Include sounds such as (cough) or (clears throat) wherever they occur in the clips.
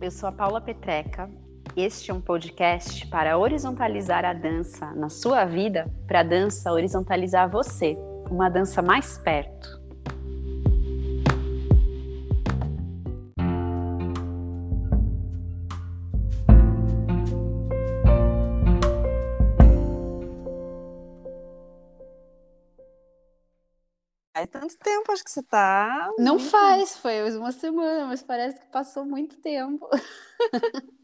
Eu sou a Paula Petreca. Este é um podcast para horizontalizar a dança na sua vida, para a dança horizontalizar você, uma dança mais perto. Faz tanto tempo, acho que você tá. Não muito- faz, foi uma semana, mas parece que passou muito tempo. (laughs)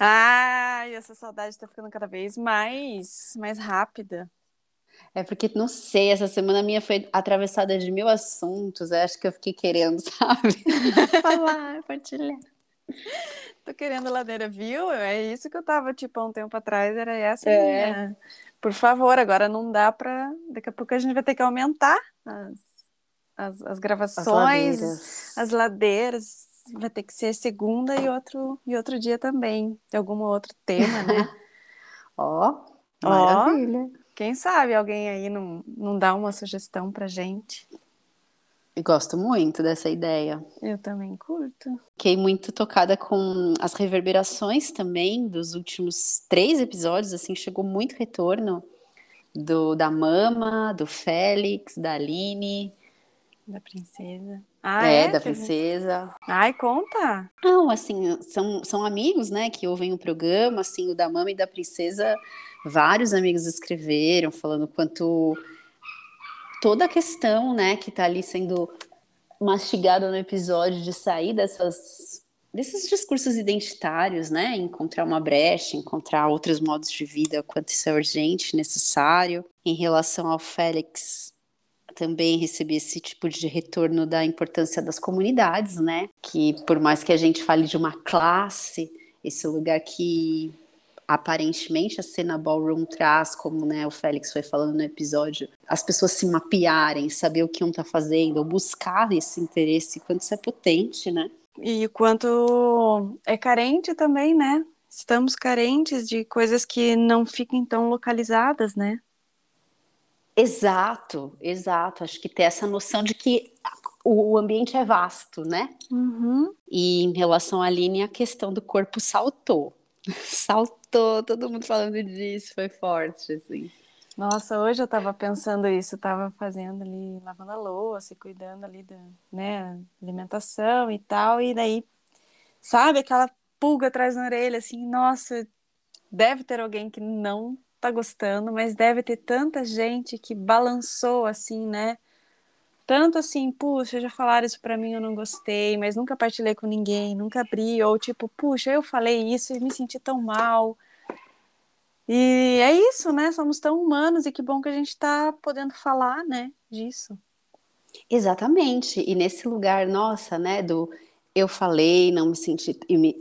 Ai, essa saudade tá ficando cada vez mais, mais rápida. É porque, não sei, essa semana minha foi atravessada de mil assuntos, eu acho que eu fiquei querendo, (laughs) sabe? Falar, partilhar. Tô querendo ladeira, viu? É isso que eu tava, tipo, há um tempo atrás, era essa É. minha. Por favor, agora não dá pra. Daqui a pouco a gente vai ter que aumentar as, as, as As gravações, ladeiras. as ladeiras. Vai ter que ser segunda e outro, e outro dia também. De algum outro tema, né? (laughs) Ó, Ó. maravilha. Quem sabe alguém aí não, não dá uma sugestão pra gente? Eu gosto muito dessa ideia. Eu também curto. Fiquei muito tocada com as reverberações também dos últimos três episódios, assim, chegou muito retorno do da Mama, do Félix, da Aline, Da princesa. Ah, é, é? da princesa. Ai, conta. Não, assim, são, são amigos, né, que ouvem o programa, assim, o da Mama e da Princesa, vários amigos escreveram, falando quanto toda a questão, né, que tá ali sendo mastigada no episódio de sair dessas desses discursos identitários, né, encontrar uma brecha, encontrar outros modos de vida, quanto isso é urgente, necessário. Em relação ao Félix, também recebi esse tipo de retorno da importância das comunidades, né? Que por mais que a gente fale de uma classe, esse lugar que aparentemente a cena ballroom traz, como né, o Félix foi falando no episódio, as pessoas se mapearem, saber o que um tá fazendo, buscar esse interesse, quanto isso é potente, né? E o quanto é carente também, né? Estamos carentes de coisas que não fiquem tão localizadas, né? Exato, exato. Acho que ter essa noção de que o ambiente é vasto, né? Uhum. E em relação à Aline, a questão do corpo saltou. (laughs) Saltou, todo mundo falando disso, foi forte, assim. Nossa, hoje eu tava pensando isso, eu tava fazendo ali, lavando a louça cuidando ali da, né, alimentação e tal, e daí, sabe, aquela pulga atrás da orelha, assim, nossa, deve ter alguém que não tá gostando, mas deve ter tanta gente que balançou, assim, né, tanto assim, puxa, já falaram isso pra mim, eu não gostei, mas nunca partilhei com ninguém, nunca abri, ou tipo, puxa, eu falei isso e me senti tão mal, e é isso, né? Somos tão humanos e que bom que a gente está podendo falar, né, disso. Exatamente. E nesse lugar, nossa, né, do eu falei, não me senti,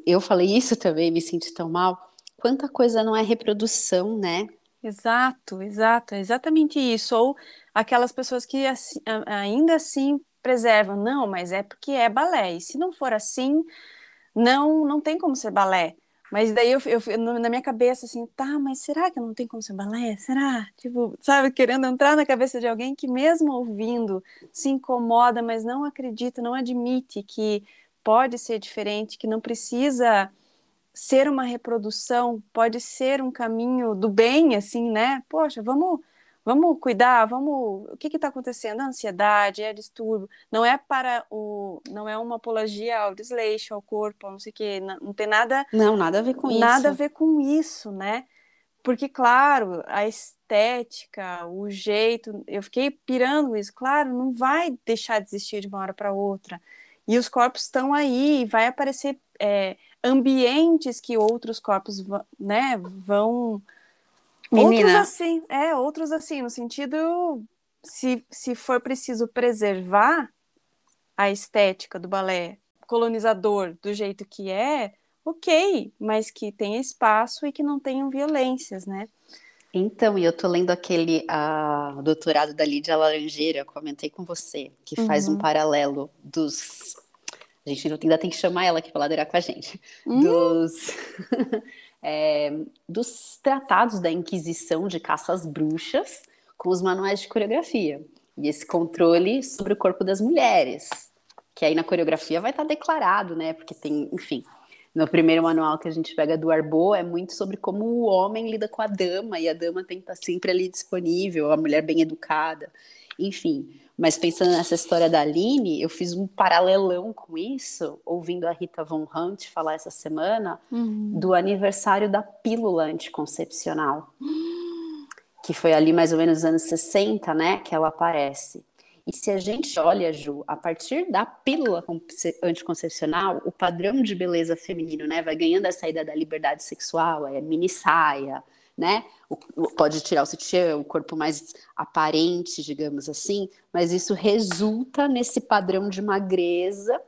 eu falei isso também, me senti tão mal. Quanta coisa não é reprodução, né? Exato, exato, é exatamente isso. Ou aquelas pessoas que assim- ainda assim preservam, não, mas é porque é balé. E se não for assim, não, não tem como ser balé. Mas daí eu, eu na minha cabeça assim, tá, mas será que não tem como ser balé? Será? Tipo, sabe, querendo entrar na cabeça de alguém que mesmo ouvindo se incomoda, mas não acredita, não admite que pode ser diferente, que não precisa ser uma reprodução, pode ser um caminho do bem, assim, né? Poxa, vamos, vamos cuidar, vamos. O que está acontecendo? A ansiedade, é distúrbio. Não é para o, não é uma apologia ao desleixo, ao corpo, não sei o quê. Não, não tem nada, Não, nada a ver com nada a isso. ver com isso, né? Porque, claro, a estética, o jeito, eu fiquei pirando isso. Claro, não vai deixar de existir de uma hora para outra. E os corpos estão aí, vai aparecer é, ambientes que outros corpos né, vão Menina. Outros assim, é, outros assim, no sentido, se, se for preciso preservar a estética do balé colonizador do jeito que é, ok, mas que tenha espaço e que não tenham violências, né? Então, e eu tô lendo aquele a, doutorado da Lídia Laranjeira, comentei com você, que faz uhum. um paralelo dos. A gente ainda tem que chamar ela aqui para ladeirar com a gente. Uhum. Dos. (laughs) é, dos tratados da Inquisição de caça às bruxas com os manuais de coreografia. E esse controle sobre o corpo das mulheres. Que aí na coreografia vai estar declarado, né? Porque tem, enfim, no primeiro manual que a gente pega do Arbô, é muito sobre como o homem lida com a dama, e a dama tem que estar sempre ali disponível, a mulher bem educada, enfim. Mas pensando nessa história da Aline, eu fiz um paralelão com isso, ouvindo a Rita Von Hunt falar essa semana uhum. do aniversário da pílula anticoncepcional, que foi ali mais ou menos nos anos 60, né, que ela aparece. E se a gente olha, Ju, a partir da pílula anticoncepcional, o padrão de beleza feminino, né, vai ganhando a saída da liberdade sexual, é mini saia, né? O, pode tirar o sutiã, o corpo mais aparente, digamos assim, mas isso resulta nesse padrão de magreza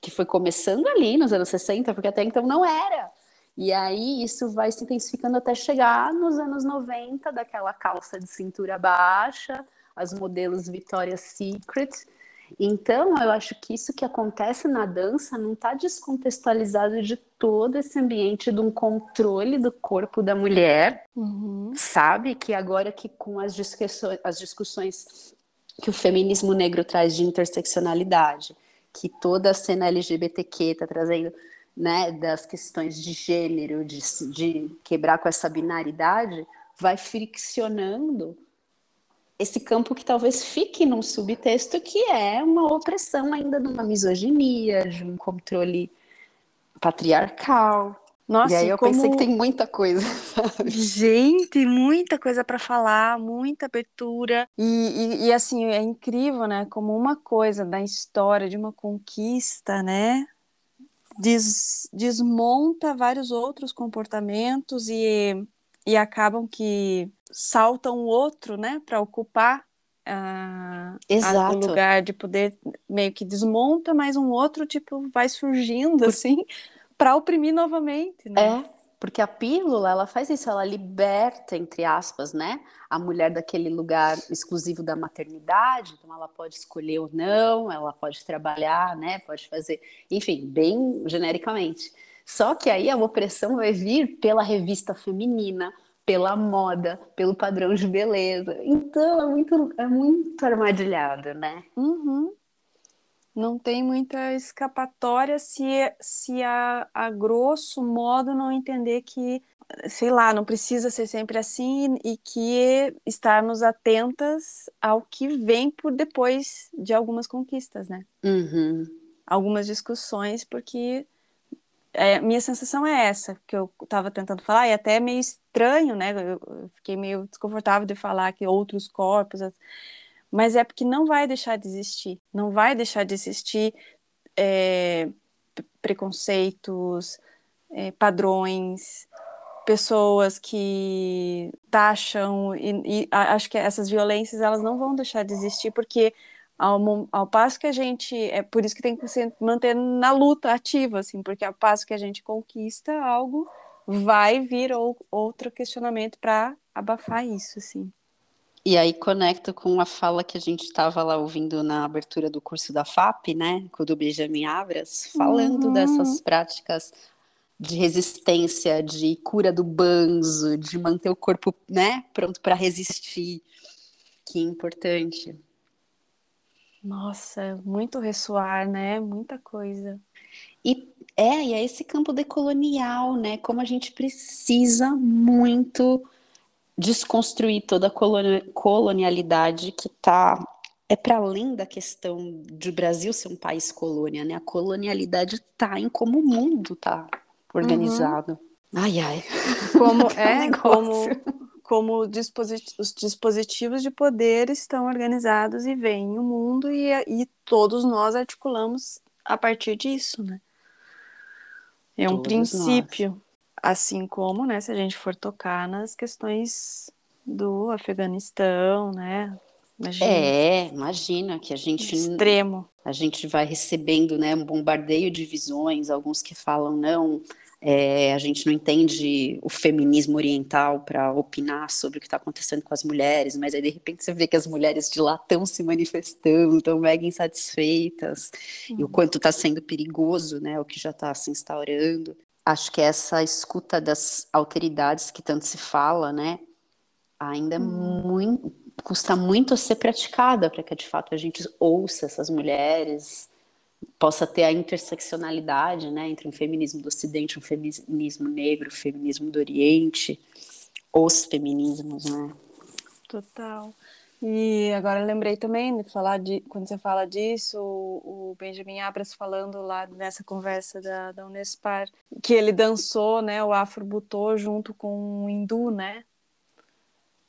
que foi começando ali nos anos 60, porque até então não era. E aí isso vai se intensificando até chegar nos anos 90, daquela calça de cintura baixa, as modelos Victoria's Secret. Então, eu acho que isso que acontece na dança não está descontextualizado de todo esse ambiente de um controle do corpo da mulher, uhum. sabe? Que agora que com as discussões, as discussões que o feminismo negro traz de interseccionalidade, que toda a cena LGBTQ está trazendo, né, das questões de gênero, de, de quebrar com essa binaridade, vai friccionando esse campo que talvez fique num subtexto que é uma opressão ainda de uma misoginia, de um controle patriarcal. Nossa, e aí eu como... pensei que tem muita coisa. (laughs) Sabe? Gente, muita coisa para falar, muita abertura. E, e, e, assim, é incrível, né? Como uma coisa da história de uma conquista, né? Des, desmonta vários outros comportamentos e, e acabam que salta um outro, né, para ocupar uh, o lugar de poder, meio que desmonta, mas um outro tipo vai surgindo Por... assim (laughs) para oprimir novamente, né? É, porque a pílula ela faz isso, ela liberta entre aspas, né, a mulher daquele lugar exclusivo da maternidade, então ela pode escolher ou não, ela pode trabalhar, né, pode fazer, enfim, bem genericamente. Só que aí a opressão vai vir pela revista feminina, pela moda, pelo padrão de beleza. Então é muito, é muito armadilhado, né? Uhum. Não tem muita escapatória se, se a, a grosso modo não entender que, sei lá, não precisa ser sempre assim e que estarmos atentas ao que vem por depois de algumas conquistas, né? Uhum. Algumas discussões, porque é, minha sensação é essa, que eu estava tentando falar, e até é meio estranho, né? Eu, fiquei meio desconfortável de falar que outros corpos, mas é porque não vai deixar de existir, não vai deixar de existir é, preconceitos, é, padrões, pessoas que taxam, e, e acho que essas violências elas não vão deixar de existir, porque ao, ao passo que a gente. É por isso que tem que se manter na luta ativa, assim, porque ao passo que a gente conquista algo, vai vir ou, outro questionamento para abafar isso, assim. E aí conecto com a fala que a gente estava lá ouvindo na abertura do curso da FAP, né, com o do Benjamin Abras, falando uhum. dessas práticas de resistência, de cura do banzo, de manter o corpo, né, pronto para resistir, que importante. Nossa, muito ressoar, né? Muita coisa. E é, e é esse campo decolonial, né? Como a gente precisa muito desconstruir toda a colonialidade que está é para além da questão de Brasil ser um país colônia, né? A colonialidade está em como o mundo está organizado. Uhum. Ai, ai. Como (laughs) é, como como disposit os dispositivos de poder estão organizados e veem o mundo e, e todos nós articulamos a partir disso, né? É um todos princípio. Nós. Assim como, né, se a gente for tocar nas questões do Afeganistão, né? Imagina. É, imagina que a gente extremo. A gente vai recebendo, né, um bombardeio de visões, alguns que falam não, é, a gente não entende o feminismo oriental para opinar sobre o que está acontecendo com as mulheres, mas aí de repente você vê que as mulheres de lá estão se manifestando, estão mega insatisfeitas, uhum. e o quanto está sendo perigoso, né, o que já está se instaurando. Acho que essa escuta das autoridades que tanto se fala, né, ainda uhum. muito, custa muito a ser praticada para que de fato a gente ouça essas mulheres, possa ter a interseccionalidade, né, entre um feminismo do Ocidente, um feminismo negro, um feminismo do Oriente, os feminismos, né? Total. E agora lembrei também de falar de quando você fala disso, o, o Benjamin Abras falando lá nessa conversa da, da Unespar, que ele dançou, né, o Afro Butô junto com o hindu, né?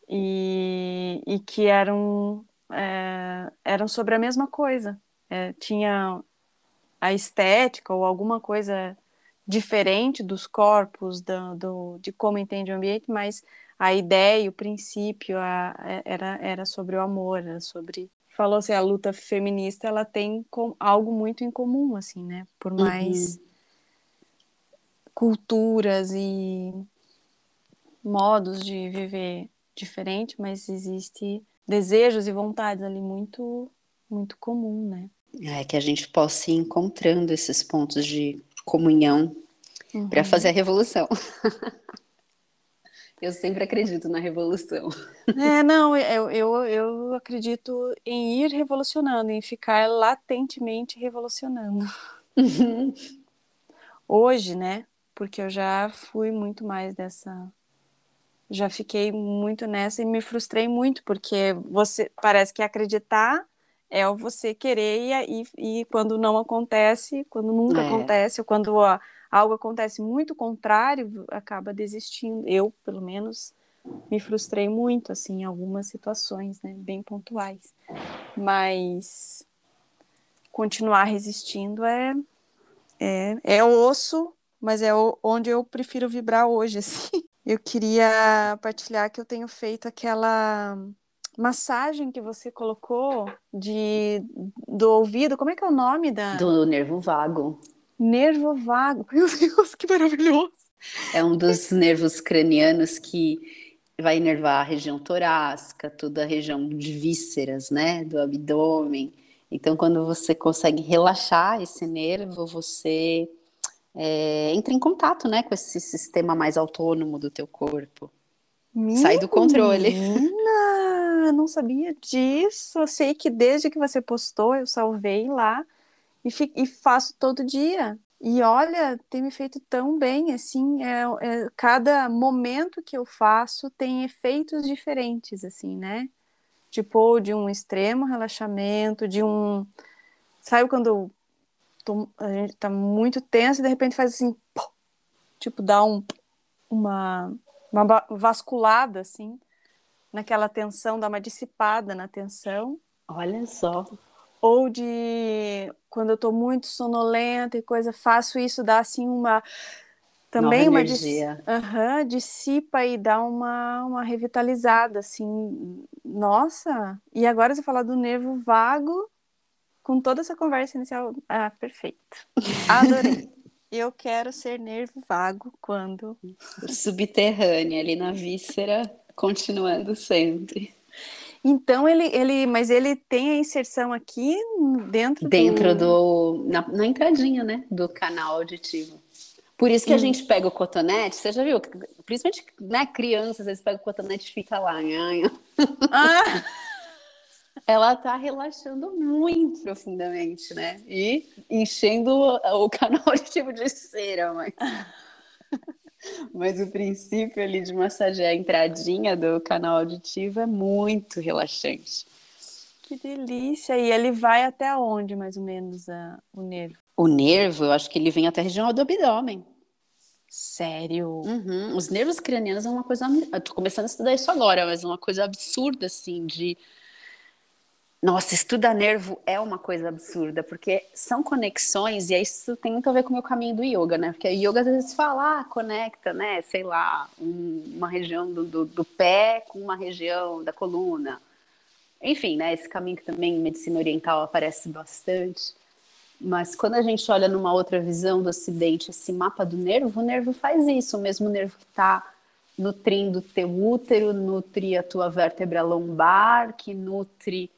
E, e que eram é, eram sobre a mesma coisa. É, tinha a estética ou alguma coisa diferente dos corpos, do, do, de como entende o ambiente, mas a ideia, o princípio a, era, era sobre o amor, era sobre falou assim, a luta feminista ela tem com, algo muito em comum, assim, né? Por uhum. mais uhum. culturas e modos de viver diferente, mas existe desejos e vontades ali muito muito comum, né? É que a gente possa ir encontrando esses pontos de comunhão uhum. para fazer a revolução. (laughs) eu sempre acredito na revolução. É, não, eu, eu, eu acredito em ir revolucionando, em ficar latentemente revolucionando. Uhum. Hoje, né? Porque eu já fui muito mais dessa. Já fiquei muito nessa e me frustrei muito, porque você parece que acreditar é o você querer e, e quando não acontece, quando nunca é. acontece, ou quando ó, algo acontece muito contrário, acaba desistindo. Eu, pelo menos, me frustrei muito, assim, em algumas situações, né, bem pontuais. Mas continuar resistindo é, é, é osso, mas é onde eu prefiro vibrar hoje, (laughs) assim. Eu queria partilhar que eu tenho feito aquela massagem que você colocou de do ouvido, como é que é o nome da do nervo vago? Nervo vago. (laughs) Meu Deus, que maravilhoso. É um dos nervos cranianos que vai inervar a região torácica, toda a região de vísceras, né, do abdômen. Então, quando você consegue relaxar esse nervo, você é, entra em contato, né, com esse sistema mais autônomo do teu corpo. Minha Sai do controle. Menina, (laughs) não sabia disso. Eu sei que desde que você postou, eu salvei lá e, e faço todo dia. E olha, tem me feito tão bem, assim, é, é, cada momento que eu faço tem efeitos diferentes, assim, né? Tipo, de um extremo relaxamento, de um... Sabe quando tô, a gente tá muito tenso e de repente faz assim, pô, tipo, dá um, uma uma vasculada, assim, naquela tensão, dá uma dissipada na tensão. Olha só. Ou de quando eu tô muito sonolenta e coisa, faço isso, dá assim uma. Também Nova uma energia. Uhum, dissipa e dá uma, uma revitalizada, assim. Nossa! E agora você falar do nervo vago, com toda essa conversa inicial. Ah, perfeito. Adorei. (laughs) Eu quero ser nervo vago quando. Subterrânea, ali na víscera, continuando sempre. Então ele, ele, mas ele tem a inserção aqui dentro dentro do, do na, na, entradinha, né, do canal auditivo. Por isso que hum. a gente pega o cotonete, você já viu? Principalmente, né, crianças, às vezes pega o cotonete e fica lá, nhanha. Ah. (laughs) ela tá relaxando muito profundamente, né? E enchendo o, o canal tipo de cera, mas. (laughs) Mas o princípio ali de massagear a entradinha do canal auditivo é muito relaxante. Que delícia! E ele vai até onde, mais ou menos, a, o nervo? O nervo, eu acho que ele vem até a região do abdômen. Sério? Uhum. Os nervos cranianos é uma coisa. Eu tô começando a estudar isso agora, mas é uma coisa absurda, assim, de Nossa, estudar nervo é uma coisa absurda, porque são conexões, e isso tem muito a ver com o meu caminho do yoga, né? Porque o yoga às vezes fala, ah, conecta, né? Sei lá, um, uma região do, do, do, pé com uma região da coluna. Enfim, né? Esse caminho que também em medicina oriental aparece bastante. Mas quando a gente olha numa outra visão do Ocidente, esse mapa do nervo, o nervo faz isso, o mesmo nervo que está nutrindo teu útero, nutre a tua vértebra lombar, que nutre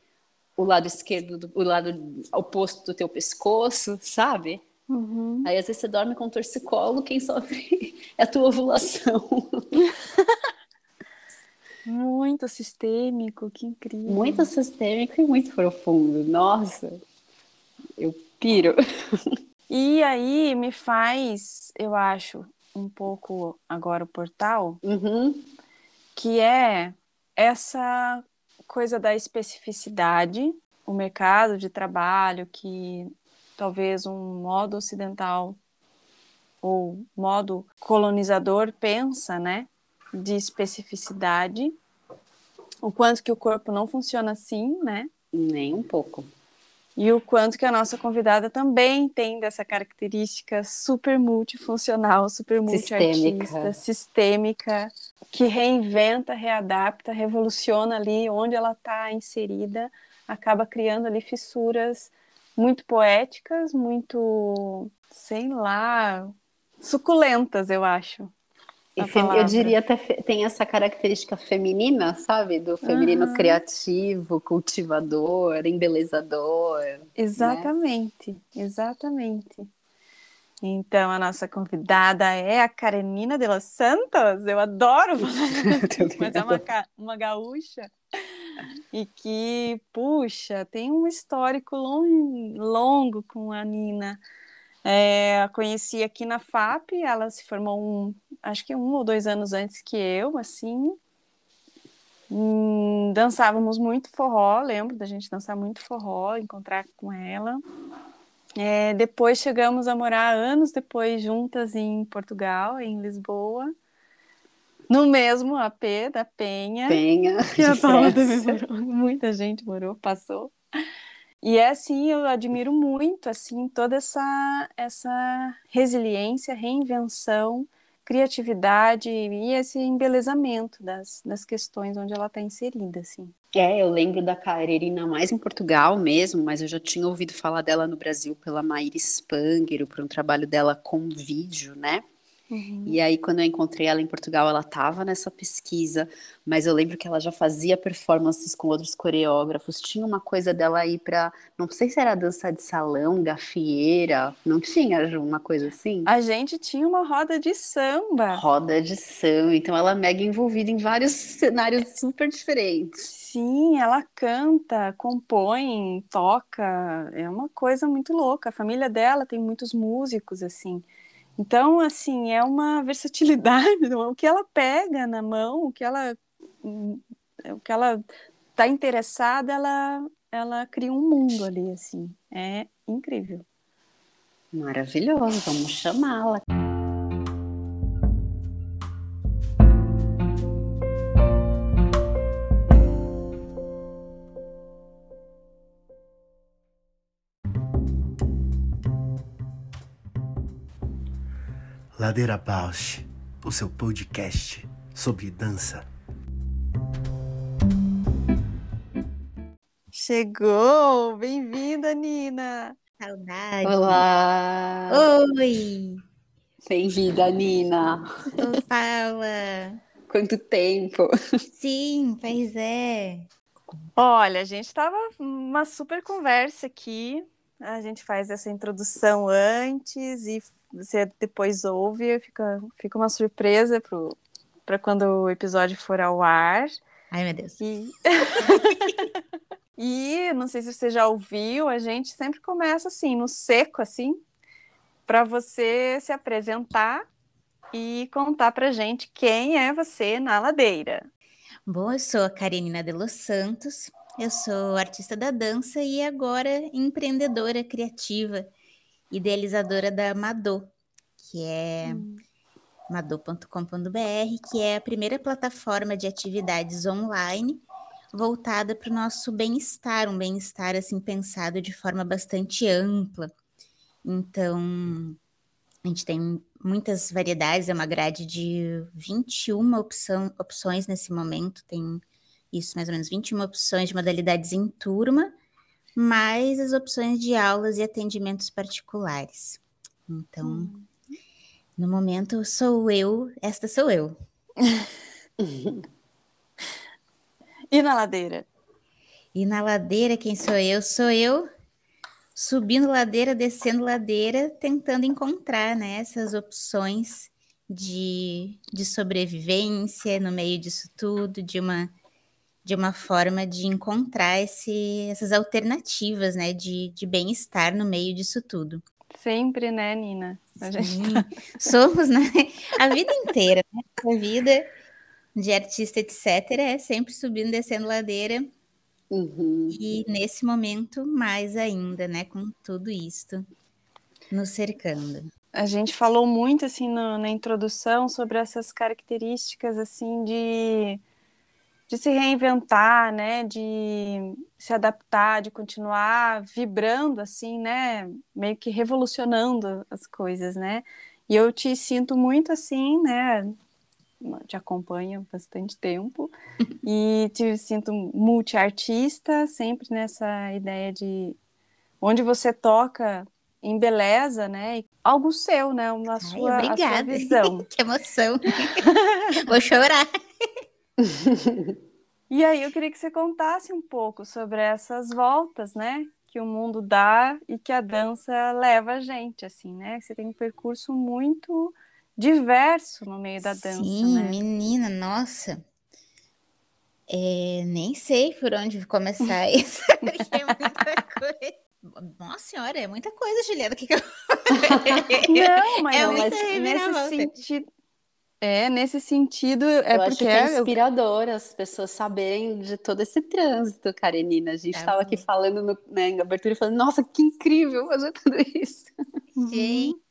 o lado esquerdo, do, o lado oposto do teu pescoço, sabe? Uhum. Aí às vezes você dorme com um torcicolo, quem sofre (laughs) é a tua ovulação. (laughs) muito sistêmico, que incrível. Muito sistêmico e muito profundo. Nossa, eu piro. (laughs) E aí me faz, eu acho, um pouco agora o portal, uhum. que é essa coisa da especificidade, o mercado de trabalho que talvez um modo ocidental ou modo colonizador pensa, né, de especificidade, o quanto que o corpo não funciona assim, né? Nem um pouco e o quanto que a nossa convidada também tem dessa característica super multifuncional, super multiartista, sistêmica. sistêmica, que reinventa, readapta, revoluciona ali onde ela está inserida, acaba criando ali fissuras muito poéticas, muito, sei lá, suculentas, eu acho. Eu diria até tem essa característica feminina, sabe? Do feminino uhum. criativo, cultivador, embelezador. Né? Exatamente, né? exatamente. Então, a nossa convidada é a Karenina de los Santos. Eu adoro (laughs) falar mas é uma, uma gaúcha. E que, puxa, tem um histórico long, longo com a Nina. É, a conheci aqui na FAP, ela se formou um, acho que um ou dois anos antes que eu, assim. Hum, dançávamos muito forró, lembro da gente dançar muito forró, encontrar com ela. É, depois chegamos a morar anos depois juntas em Portugal, em Lisboa, no mesmo AP da Penha. Penha. Que a (laughs) Paula também morou, muita gente morou, passou. E é assim, eu admiro muito assim toda essa essa resiliência, reinvenção, criatividade e esse embelezamento das, das questões onde ela está inserida, assim. É, eu lembro da Carerina mais em Portugal mesmo, mas eu já tinha ouvido falar dela no Brasil pela Maíra Spanger, por um trabalho dela com vídeo, né? Uhum. E aí, quando eu encontrei ela em Portugal, ela estava nessa pesquisa, mas eu lembro que ela já fazia performances com outros coreógrafos. Tinha uma coisa dela aí para, não sei se era dança de salão, gafieira, não tinha uma coisa assim? A gente tinha uma roda de samba. Roda de samba, então ela é mega envolvida em vários cenários super diferentes. Sim, ela canta, compõe, toca, é uma coisa muito louca. A família dela tem muitos músicos assim. Então, assim, é uma versatilidade, (laughs) o que ela pega na mão, o que ela o que ela está interessada, ela ela cria um mundo ali, assim. É incrível. Maravilhoso, vamos chamá-la. Ladeira Bausch, o seu podcast sobre dança. Chegou! Bem-vinda, Nina! Saudade! Olá! Oi! Bem-vinda, Nina! Ô, Paula! Quanto tempo! Sim, pois é! Olha, a gente estava uma super conversa aqui. A gente faz essa introdução antes e você depois ouve, fica, fica uma surpresa para quando o episódio for ao ar. Ai, meu Deus. E... (laughs) e não sei se você já ouviu, a gente sempre começa assim, no seco, assim, para você se apresentar e contar para gente quem é você na ladeira. Bom, eu sou a Karenina de Los Santos, eu sou artista da dança e agora empreendedora criativa idealizadora da Madô, que é hum. que é a primeira plataforma de atividades online voltada para o nosso bem-estar, um bem-estar assim pensado de forma bastante ampla. Então, a gente tem muitas variedades, é uma grade de 21 opção, opções nesse momento, tem isso, mais ou menos 21 opções de modalidades em turma, mais as opções de aulas e atendimentos particulares. Então, hum. no momento, sou eu, esta sou eu. (laughs) e na ladeira? E na ladeira, quem sou eu? Sou eu subindo ladeira, descendo ladeira, tentando encontrar né, essas opções de, de sobrevivência no meio disso tudo, de uma de uma forma de encontrar esse, essas alternativas, né, de, de bem-estar no meio disso tudo. Sempre, né, Nina? A gente tá... (laughs) (laughs) Somos, né? A vida inteira, né? A vida de artista, etc., é sempre subindo, descendo ladeira. Uhum. E nesse momento, mais ainda, né? Com tudo isto nos cercando. A gente falou muito, assim, no, na introdução sobre essas características, assim, de de se reinventar, né, de se adaptar, de continuar vibrando assim, né, meio que revolucionando as coisas, né? E eu te sinto muito assim, né? Te acompanho há bastante tempo (laughs) e te sinto multiartista, sempre nessa ideia de onde você toca em beleza, né? Algo seu, né? Ai, sua, obrigada. sua visão. (laughs) que emoção. (laughs) Vou chorar. (laughs) e aí eu queria que você contasse um pouco sobre essas voltas, né? Que o mundo dá e que a dança leva a gente, assim, né? Você tem um percurso muito diverso no meio da dança, Sim, né? menina, nossa. É, nem sei por onde começar (laughs) isso, (laughs) porque é muita coisa. Nossa senhora, é muita coisa, Juliana. Que que eu... Não, mas, é mas nesse sentido, é, nesse sentido, é eu porque acho que é inspirador as pessoas saberem de todo esse trânsito, Karenina. A gente estava é aqui falando no, né, em abertura falando, nossa, que incrível fazer tudo (laughs) isso. Sim. Uhum.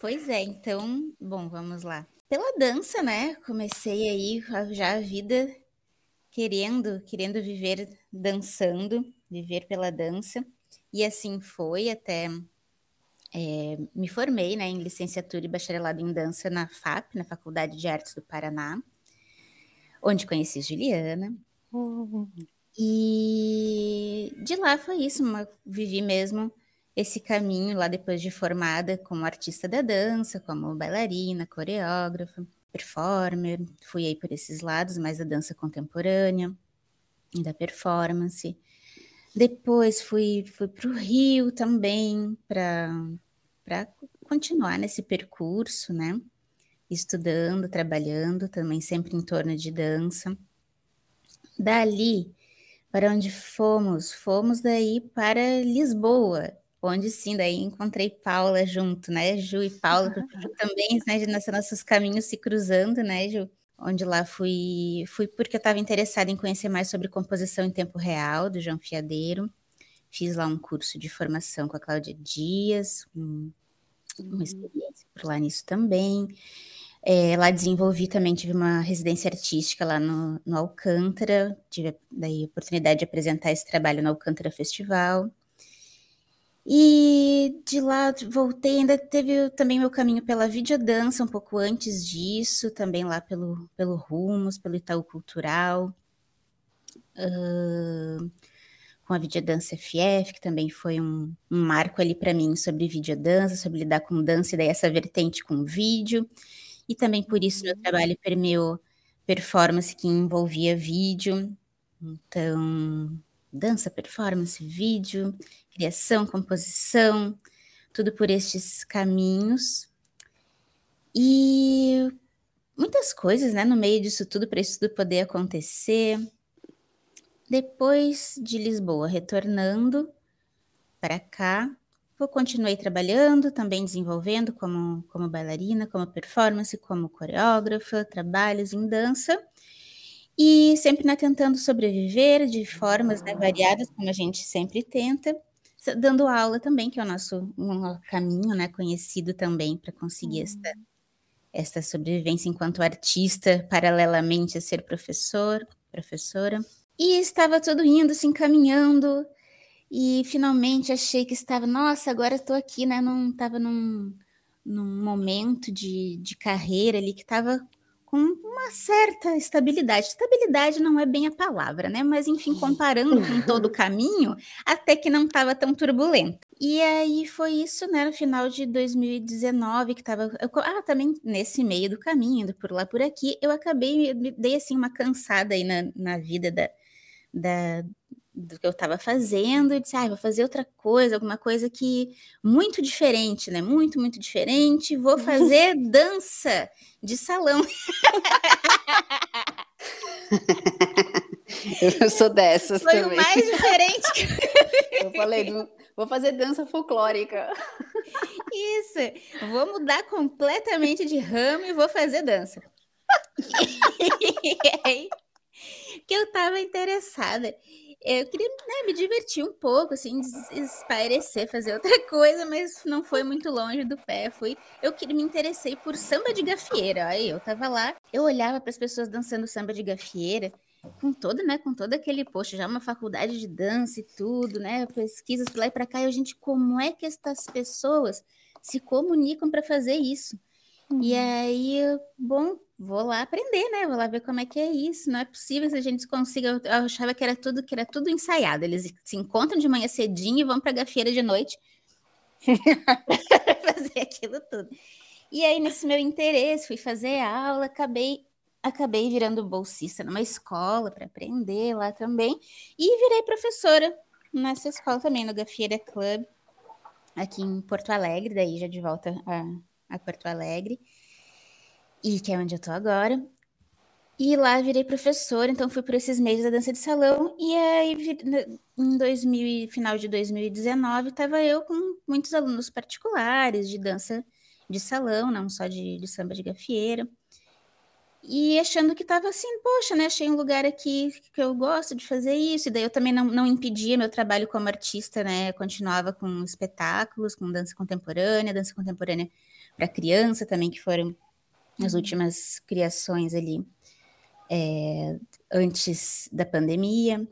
Pois é, então, bom, vamos lá. Pela dança, né? Comecei aí já a vida querendo, querendo viver dançando, viver pela dança. E assim foi até é, me formei né, em licenciatura e bacharelado em dança na FAP, na Faculdade de Artes do Paraná, onde conheci Juliana. Uhum. E de lá foi isso, uma, vivi mesmo esse caminho lá depois de formada como artista da dança, como bailarina, coreógrafa, performer. Fui aí por esses lados, mais da dança contemporânea e da performance. Depois fui, fui para o Rio também, para continuar nesse percurso, né? Estudando, trabalhando, também sempre em torno de dança. Dali, para onde fomos? Fomos daí para Lisboa, onde sim, daí encontrei Paula junto, né? Ju e Paula, (laughs) também, né? Nossos caminhos se cruzando, né, Ju? Onde lá fui, fui porque eu estava interessada em conhecer mais sobre composição em tempo real, do João Fiadeiro. Fiz lá um curso de formação com a Cláudia Dias, um, uma uhum. experiência por lá nisso também. É, lá desenvolvi também, tive uma residência artística lá no, no Alcântara, tive daí a oportunidade de apresentar esse trabalho no Alcântara Festival. E de lá voltei, ainda teve também meu caminho pela videodança um pouco antes disso, também lá pelo, pelo Rumos, pelo Itaú Cultural, uh, com a videodança FF, que também foi um, um marco ali para mim sobre videodança, sobre lidar com dança e daí essa vertente com vídeo. E também por isso meu trabalho permeou performance que envolvia vídeo. Então, dança, performance, vídeo, criação, composição, tudo por estes caminhos. E muitas coisas, né, no meio disso tudo, para isso tudo poder acontecer. Depois de Lisboa, retornando para cá, eu continuei trabalhando, também desenvolvendo como, como bailarina, como performance, como coreógrafa, trabalhos em dança. E sempre né, tentando sobreviver de formas né, variadas, como a gente sempre tenta, dando aula também, que é o nosso um caminho né, conhecido também para conseguir uhum. esta, esta sobrevivência enquanto artista, paralelamente a ser professor, professora. E estava tudo indo, se encaminhando, e finalmente achei que estava, nossa, agora estou aqui, né? Não estava num, num momento de, de carreira ali que estava com uma certa estabilidade. Estabilidade não é bem a palavra, né? Mas, enfim, comparando com todo o caminho, até que não estava tão turbulento. E aí foi isso, né? No final de 2019, que estava. Ah, também nesse meio do caminho, indo por lá por aqui, eu acabei, me dei assim uma cansada aí na, na vida da, da, do que eu estava fazendo e disse, ah, vou fazer outra coisa, alguma coisa que muito diferente, né? Muito, muito diferente. Vou (laughs) fazer dança de salão. (laughs) eu sou dessas Foi também. o mais diferente que eu (laughs) falei, vou fazer dança folclórica. Isso, vou mudar completamente de ramo e vou fazer dança. e aí, que eu estava interessada eu queria né, me divertir um pouco, assim, espairecer, fazer outra (laughs) coisa, mas não foi muito longe do pé. Fui, eu queria me interessei por samba de gafieira. Aí eu tava lá, eu olhava para as pessoas dançando samba de gafieira, com todo, né, com todo aquele, poxa, já uma faculdade de dança e tudo, né, pesquisas lá e para cá, e a gente, como é que estas pessoas se comunicam para fazer isso? Uhum. E aí, bom, vou lá aprender, né? Vou lá ver como é que é isso. Não é possível que a gente consiga. Eu achava que era tudo que era tudo ensaiado. Eles se encontram de manhã cedinho e vão para a gafieira de noite (laughs) fazer aquilo tudo. E aí, nesse meu interesse, fui fazer aula, acabei acabei virando bolsista numa escola para aprender lá também e virei professora nessa escola também no Gafieira Club aqui em Porto Alegre, daí já de volta a, a Porto Alegre e que é onde eu tô agora. E lá virei professora, então fui por esses meses da dança de salão. E aí, em 2000, final de 2019, estava eu com muitos alunos particulares de dança de salão, não só de, de samba de gafieira. E achando que estava assim, poxa, né? Achei um lugar aqui que eu gosto de fazer isso. E daí eu também não, não impedia meu trabalho como artista, né? continuava com espetáculos, com dança contemporânea, dança contemporânea para criança também, que foram as últimas criações ali é, antes da pandemia.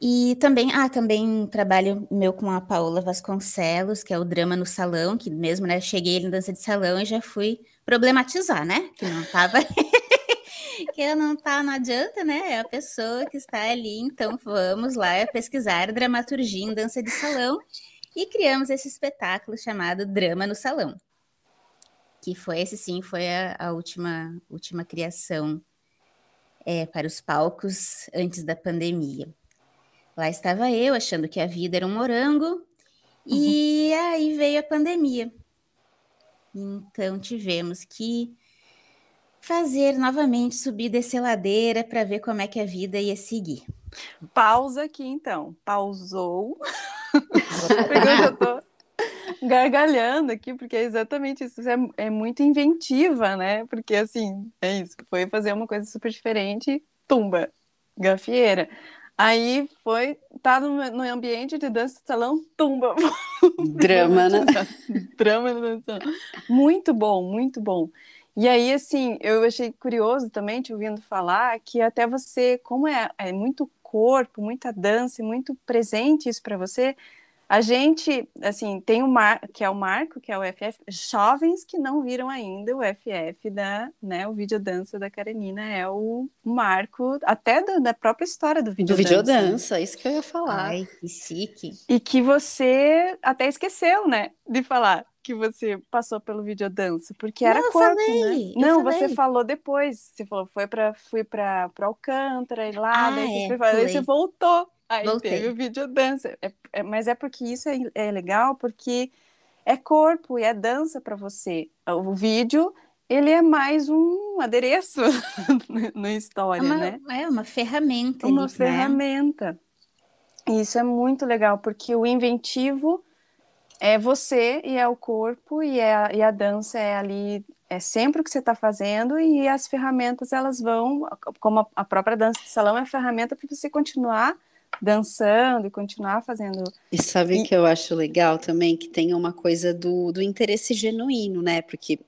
E também, ah, também trabalho meu com a Paola Vasconcelos, que é o Drama no Salão, que mesmo, né, cheguei em dança de salão e já fui problematizar, né, que não tava... (laughs) que eu não tá, não adianta, né, é a pessoa que está ali, então vamos lá pesquisar dramaturgia em dança de salão. E criamos esse espetáculo chamado Drama no Salão que foi esse sim, foi a, a última, última criação é, para os palcos antes da pandemia. Lá estava eu, achando que a vida era um morango, e uhum. aí veio a pandemia. Então tivemos que fazer novamente subir dessa ladeira para ver como é que a vida ia seguir. Pausa aqui então. Pausou. (laughs) Tô gargalhando aqui, porque é exatamente isso. É, é muito inventiva, né? Porque, assim, é isso. Foi fazer uma coisa super diferente, tumba, gafieira. Aí foi, tá no, no ambiente de dança de salão, tumba. (laughs) Drama, né? (laughs) Drama dança. Muito bom, muito bom. E aí, assim, eu achei curioso também, te ouvindo falar, que até você, como é, é muito corpo, muita dança, muito presente isso para você, a gente, assim, tem o Mar, que é o Marco, que é o FF, jovens que não viram ainda o FF da, né, o videodança da Karenina é o Marco, até do, da própria história do videodança. Do videodança, isso que eu ia falar. Ai, que chique. E que você até esqueceu, né, de falar que você passou pelo videodança, porque era não, corpo, falei, né? Não, falei. você falou depois, você falou, foi para fui para Alcântara e lá, ah, daí, é, você, daí você voltou. Aí Voltei. teve o vídeo dança. É, é, mas é porque isso é, é, legal, porque é corpo e é dança para você. O vídeo, ele é mais um adereço (laughs) na história, é uma, né? É uma ferramenta. Uma ali, ferramenta. Né? Isso é muito legal, porque o inventivo é você e é o corpo e, é a, e a dança é ali é sempre o que você está fazendo e as ferramentas elas vão como a própria dança de salão é a ferramenta para você continuar dançando e continuar fazendo. E sabe o que eu acho legal também? Que tem uma coisa do, do interesse genuíno, né? Porque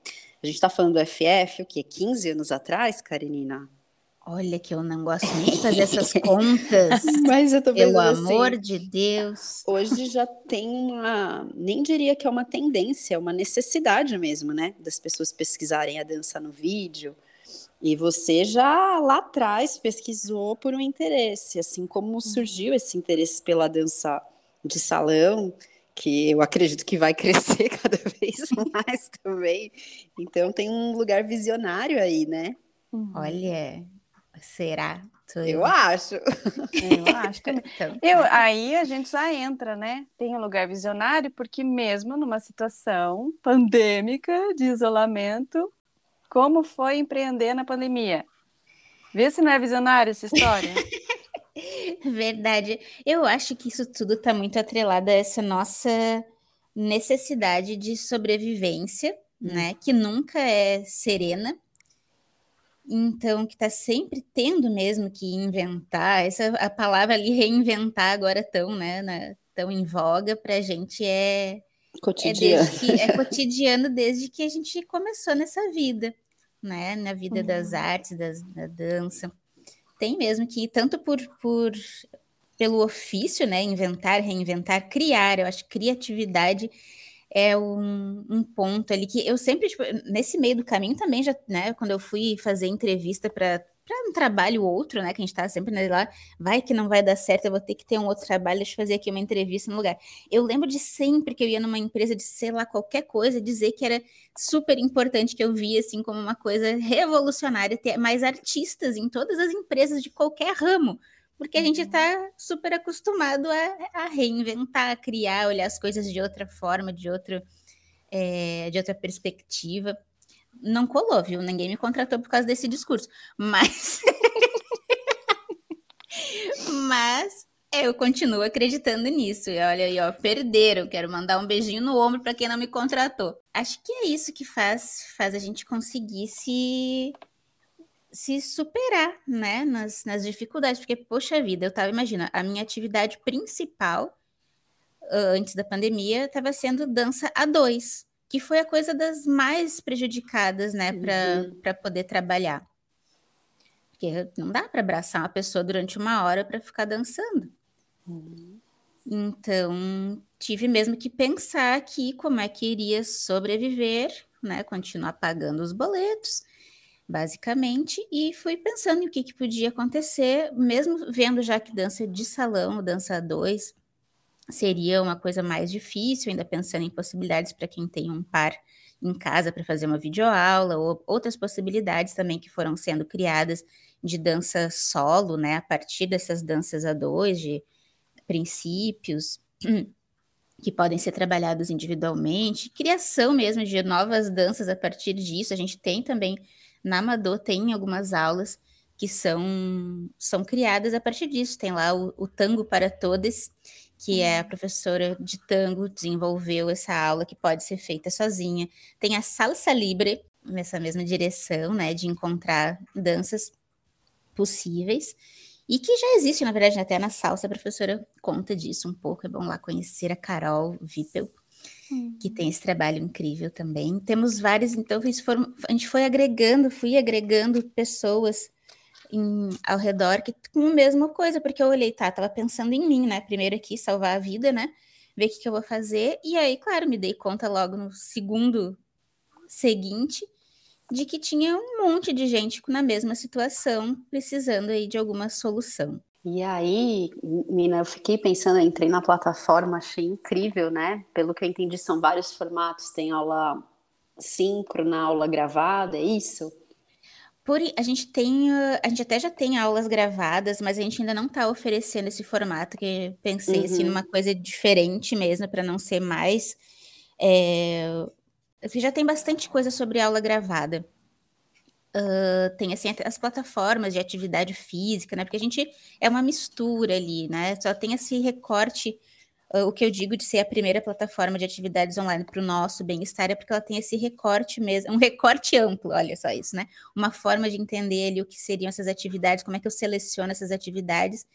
a gente está falando do FF, o quê? 15 anos atrás, Karenina? Olha que eu não gosto nem de fazer essas (laughs) contas. Mas eu tô Pelo pensando amor assim, de Deus. hoje já tem uma, nem diria que é uma tendência, é uma necessidade mesmo, né? Das pessoas pesquisarem a dança no vídeo. E você já lá atrás pesquisou por um interesse, assim como surgiu esse interesse pela dança de salão, que eu acredito que vai (laughs) crescer cada vez (laughs) mais também. Então tem um lugar visionário aí, né? Olha, será? Sou Eu acho. Eu acho também. (laughs) Então, Eu, aí a gente já entra, né? Tem um lugar visionário, porque mesmo numa situação pandêmica de isolamento, como foi empreender na pandemia? Vê se não é visionário essa história. (laughs) Verdade. Eu acho que isso tudo está muito atrelado a essa nossa necessidade de sobrevivência, né? Que nunca é serena. Então, que está sempre tendo mesmo que inventar. Essa a palavra ali reinventar agora tão, né, na- tão em voga para a gente é é Cotidiano. desde que é (laughs) cotidiano desde que a gente começou nessa vida, né? Na vida das artes, das, da dança. Tem mesmo que, tanto por, por pelo ofício, né? Inventar, reinventar, criar, eu acho que criatividade é um, um ponto ali que eu sempre, tipo, nesse meio do caminho também já, né? Quando eu fui fazer entrevista para para um trabalho ou outro, né? Que a gente tá sempre né, lá, vai que não vai dar certo, eu vou ter que ter um outro trabalho, deixa eu fazer aqui uma entrevista no lugar. Eu lembro de sempre que eu ia numa empresa de, sei lá, qualquer coisa, dizer que era super importante, que eu via, assim, como uma coisa revolucionária, ter mais artistas em todas as empresas de qualquer ramo. Porque a gente está super acostumado a, a reinventar, a criar, olhar as coisas de outra forma, de, outro, é, de outra perspectiva. Não colou, viu? Ninguém me contratou por causa desse discurso. Mas. (laughs) Mas eu continuo acreditando nisso. E olha aí, ó, perderam. Quero mandar um beijinho no ombro para quem não me contratou. Acho que é isso que faz, faz a gente conseguir se se superar, né, nas, nas dificuldades, porque, poxa vida, eu tava, imagina, a minha atividade principal uh, antes da pandemia estava sendo dança a dois, que foi a coisa das mais prejudicadas, né, para poder trabalhar. Porque não dá para abraçar uma pessoa durante uma hora para ficar dançando. Então, tive mesmo que pensar aqui como é que iria sobreviver, né, continuar pagando os boletos, basicamente, e fui pensando em o que, que podia acontecer, mesmo vendo já que dança de salão, dança dois, seria uma coisa mais difícil, ainda pensando em possibilidades para quem tem um par em casa para fazer uma videoaula, ou outras possibilidades também que foram sendo criadas de dança solo, né, a partir dessas danças a dois, de princípios (clears throat) que podem ser trabalhados individualmente, criação mesmo de novas danças a partir disso. A gente tem também na Amador tem algumas aulas que são, são criadas a partir disso. Tem lá o, o Tango para Todas, que é a professora de tango, desenvolveu essa aula que pode ser feita sozinha. Tem a Salsa Libre, nessa mesma direção, né, de encontrar danças possíveis. E que já existe, na verdade, até na salsa, a professora conta disso um pouco. É bom lá conhecer a Carol Vippel, que tem esse trabalho incrível também. Temos vários, então foram, a gente foi agregando, fui agregando pessoas em, ao redor que com a mesma coisa, porque eu olhei, tá, tava pensando em mim, né? Primeiro aqui, salvar a vida, né? Ver o que, que eu vou fazer. E aí, claro, me dei conta logo no segundo seguinte de que tinha um monte de gente na mesma situação, precisando aí de alguma solução. E aí, Mina, eu fiquei pensando, eu entrei na plataforma, achei incrível, né? Pelo que eu entendi, são vários formatos, tem aula síncrona, aula gravada, é isso? Por, a gente tem, a gente até já tem aulas gravadas, mas a gente ainda não está oferecendo esse formato, que pensei uhum. assim, numa coisa diferente mesmo, para não ser mais. É, já tem bastante coisa sobre aula gravada. Uh, tem assim as plataformas de atividade física, né? Porque a gente é uma mistura ali, né? Só tem esse recorte, o que eu digo de ser a primeira plataforma de atividades online para o nosso bem-estar é porque ela tem esse recorte mesmo, um recorte amplo, olha só isso, né? Uma forma de entender ali o que seriam essas atividades, como é que eu seleciono essas atividades,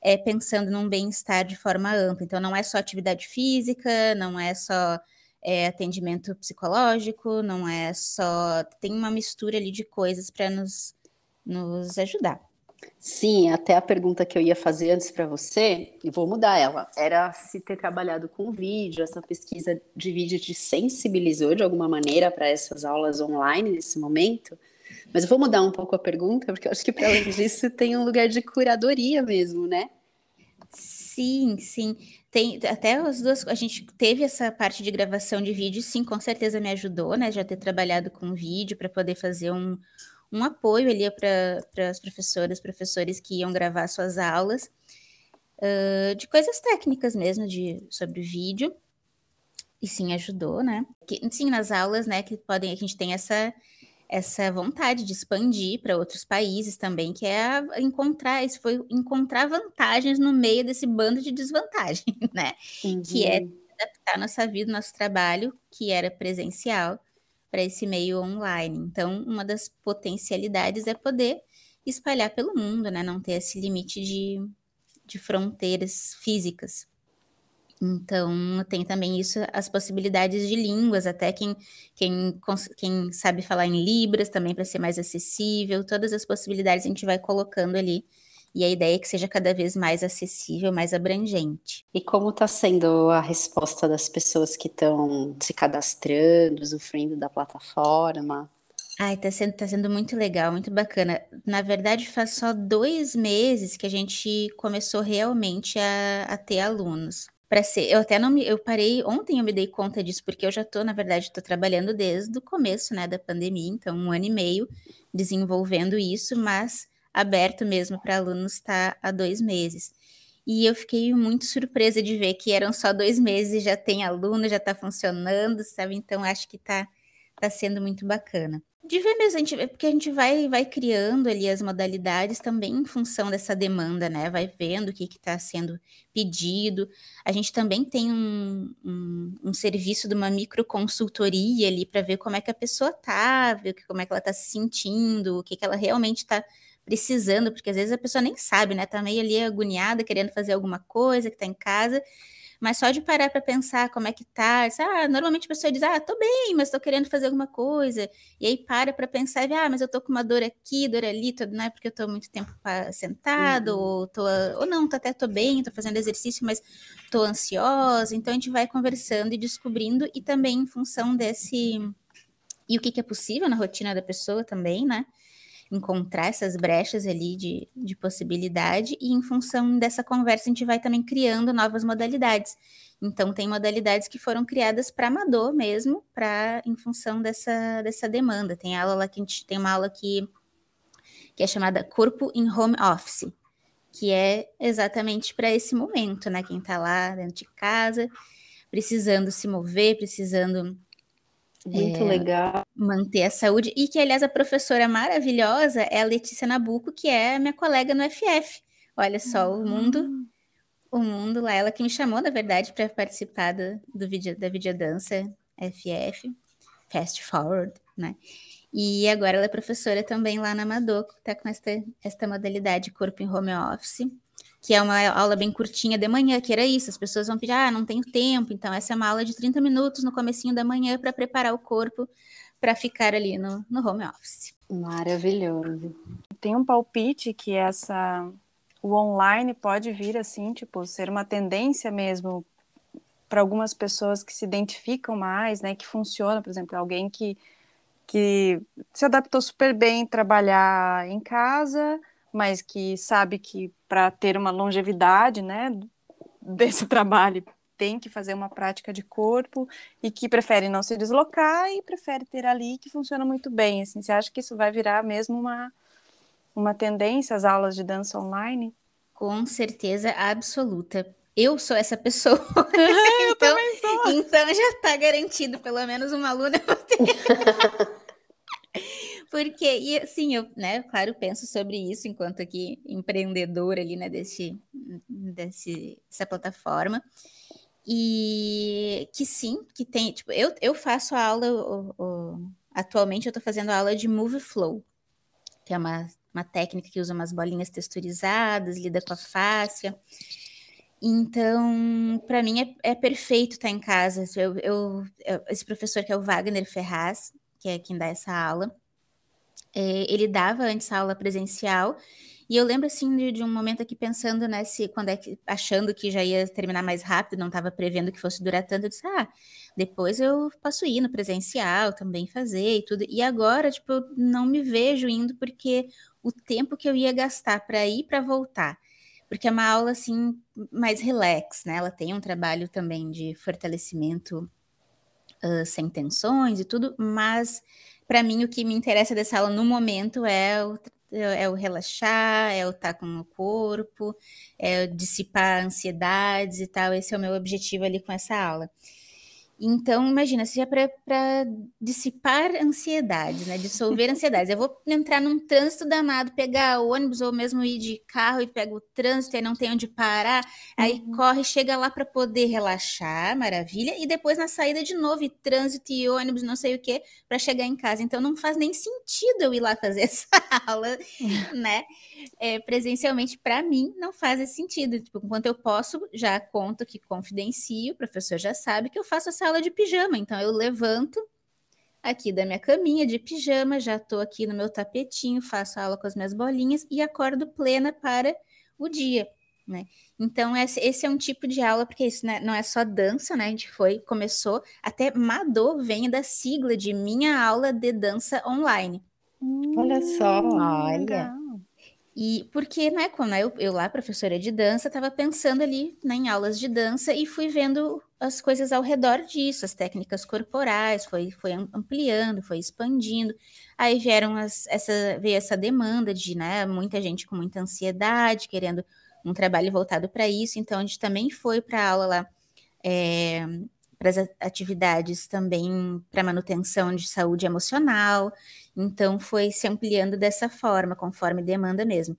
é, pensando num bem-estar de forma ampla. Então, não é só atividade física, não é só é atendimento psicológico, não é só. Tem uma mistura ali de coisas para nos nos ajudar. Sim, até a pergunta que eu ia fazer antes para você, e vou mudar ela, era se ter trabalhado com vídeo, essa pesquisa de vídeo te sensibilizou de alguma maneira para essas aulas online nesse momento? Mas eu vou mudar um pouco a pergunta, porque eu acho que para além (laughs) disso tem um lugar de curadoria mesmo, né? Sim, sim. Tem até as duas. A gente teve essa parte de gravação de vídeo, sim, com certeza me ajudou, né? Já ter trabalhado com vídeo para poder fazer um, um apoio ali para as professoras, professores que iam gravar suas aulas, uh, de coisas técnicas mesmo, de, sobre vídeo. E sim, ajudou, né? Que, sim, nas aulas, né, que podem, a gente tem essa essa vontade de expandir para outros países também, que é encontrar, isso foi encontrar vantagens no meio desse bando de desvantagem, (laughs) né? Uhum. Que é adaptar nossa vida, nosso trabalho, que era presencial, para esse meio online. Então, uma das potencialidades é poder espalhar pelo mundo, né? Não ter esse limite de, de fronteiras físicas. Então, tem também isso, as possibilidades de línguas, até quem, quem, quem sabe falar em Libras também para ser mais acessível, todas as possibilidades a gente vai colocando ali. E a ideia é que seja cada vez mais acessível, mais abrangente. E como está sendo a resposta das pessoas que estão se cadastrando, usufruindo da plataforma? Ai, tá sendo, tá sendo muito legal, muito bacana. Na verdade, faz só dois meses que a gente começou realmente a, a ter alunos para ser. Eu até não me, eu parei ontem, eu me dei conta disso porque eu já estou, na verdade, estou trabalhando desde o começo, né, da pandemia, então um ano e meio desenvolvendo isso, mas aberto mesmo para alunos está há dois meses. E eu fiquei muito surpresa de ver que eram só dois meses e já tem aluno, já está funcionando, sabe? Então acho que está tá sendo muito bacana de ver mesmo, a gente, porque a gente vai, vai criando ali as modalidades também em função dessa demanda, né? Vai vendo o que está sendo pedido. A gente também tem um, um, um serviço de uma microconsultoria ali para ver como é que a pessoa tá, ver como é que ela está se sentindo, o que, que ela realmente está precisando, porque às vezes a pessoa nem sabe, né? Tá meio ali agoniada, querendo fazer alguma coisa, que tá em casa, mas só de parar para pensar como é que tá, ah, normalmente a pessoa diz, ah, tô bem, mas tô querendo fazer alguma coisa. E aí para para pensar, ah, mas eu tô com uma dor aqui, dor ali, tô, não é porque eu tô muito tempo sentado, uhum. ou, tô, ou não, tô, até tô bem, tô fazendo exercício, mas tô ansiosa. Então a gente vai conversando e descobrindo, e também em função desse. E o que, que é possível na rotina da pessoa também, né? Encontrar essas brechas ali de, de possibilidade, e em função dessa conversa a gente vai também criando novas modalidades. Então, tem modalidades que foram criadas para amador mesmo, para em função dessa, dessa demanda. Tem aula lá que a gente tem uma aula que, que é chamada Corpo em Home Office, que é exatamente para esse momento, né? Quem está lá dentro de casa, precisando se mover, precisando muito é, legal. Manter a saúde. E que, aliás, a professora maravilhosa é a Letícia Nabuco, que é minha colega no FF. Olha só, uhum. o mundo. Ah. O mundo lá, ela que me chamou, na verdade, para participar do, do vídeo, da videodança FF, Fast Forward, né? E agora ela é professora também lá na Madoco, tá com esta, esta modalidade corpo em home office que é uma aula bem curtinha de manhã, que era isso, as pessoas vão pedir, ah, não tenho tempo, então essa é uma aula de 30 minutos no comecinho da manhã para preparar o corpo para ficar ali no, no home office. Maravilhoso. Tem um palpite que essa o online pode vir assim, tipo, ser uma tendência mesmo para algumas pessoas que se identificam mais, né, que funciona, por exemplo, alguém que que se adaptou super bem trabalhar em casa, mas que sabe que para ter uma longevidade, né, desse (laughs) trabalho tem que fazer uma prática de corpo e que prefere não se deslocar e prefere ter ali que funciona muito bem. Assim, você acha que isso vai virar mesmo uma, uma tendência, as aulas de dança online? Com certeza absoluta. Eu sou essa pessoa. (laughs) (laughs) eu então, também sou. Então já está garantido, pelo menos uma aluna. Porque, e assim, eu, né, claro, penso sobre isso enquanto aqui empreendedora ali, né, desse, desse, dessa plataforma. E que sim, que tem, tipo, eu, eu faço a aula, o, o, atualmente eu estou fazendo aula de Move Flow, que é uma, uma técnica que usa umas bolinhas texturizadas, lida com a fáscia. Então, para mim é, é, perfeito estar em casa. Eu, eu, esse professor que é o Wagner Ferraz, que é quem dá essa aula, é, ele dava antes a aula presencial, e eu lembro, assim, de, de, um momento aqui pensando, né, se, quando é que, achando que já ia terminar mais rápido, não estava prevendo que fosse durar tanto, eu disse, ah, depois eu posso ir no presencial também fazer e tudo. E agora, tipo, eu não me vejo indo porque o tempo que eu ia gastar para ir para voltar, porque é uma aula, assim, mais relax, né, ela tem um trabalho também de fortalecimento uh, sem tensões e tudo, mas para mim o que me interessa dessa aula no momento é o é o relaxar, é o estar com o corpo, é o dissipar ansiedades e tal. Esse é o meu objetivo ali com essa aula. Então, imagina, seja para dissipar ansiedades, né? Dissolver (laughs) ansiedades. Eu vou entrar num trânsito danado, pegar ônibus ou mesmo ir de carro e pego o trânsito e não tem onde parar. Aí uhum. corre, chega lá para poder relaxar, maravilha. E depois na saída de novo, e trânsito e ônibus, não sei o que, para chegar em casa. Então não faz nem sentido eu ir lá fazer (laughs) essa aula, (laughs) né? É, presencialmente, para mim, não faz esse sentido. Tipo, enquanto eu posso, já conto que confidencio, o professor já sabe que eu faço essa sala de pijama. Então eu levanto aqui da minha caminha de pijama, já estou aqui no meu tapetinho, faço a aula com as minhas bolinhas e acordo plena para o dia. Né? Então, esse é um tipo de aula, porque isso né, não é só dança, né? A gente foi, começou, até Madô vem da sigla de minha aula de dança online. Hum, olha só, olha. E porque, né, quando eu, eu lá, professora de dança, estava pensando ali né, em aulas de dança e fui vendo as coisas ao redor disso, as técnicas corporais, foi, foi ampliando, foi expandindo. Aí vieram as, essa, veio essa demanda de né, muita gente com muita ansiedade, querendo um trabalho voltado para isso. Então, a gente também foi para a aula lá. É, para as atividades também para manutenção de saúde emocional. Então, foi se ampliando dessa forma, conforme demanda mesmo.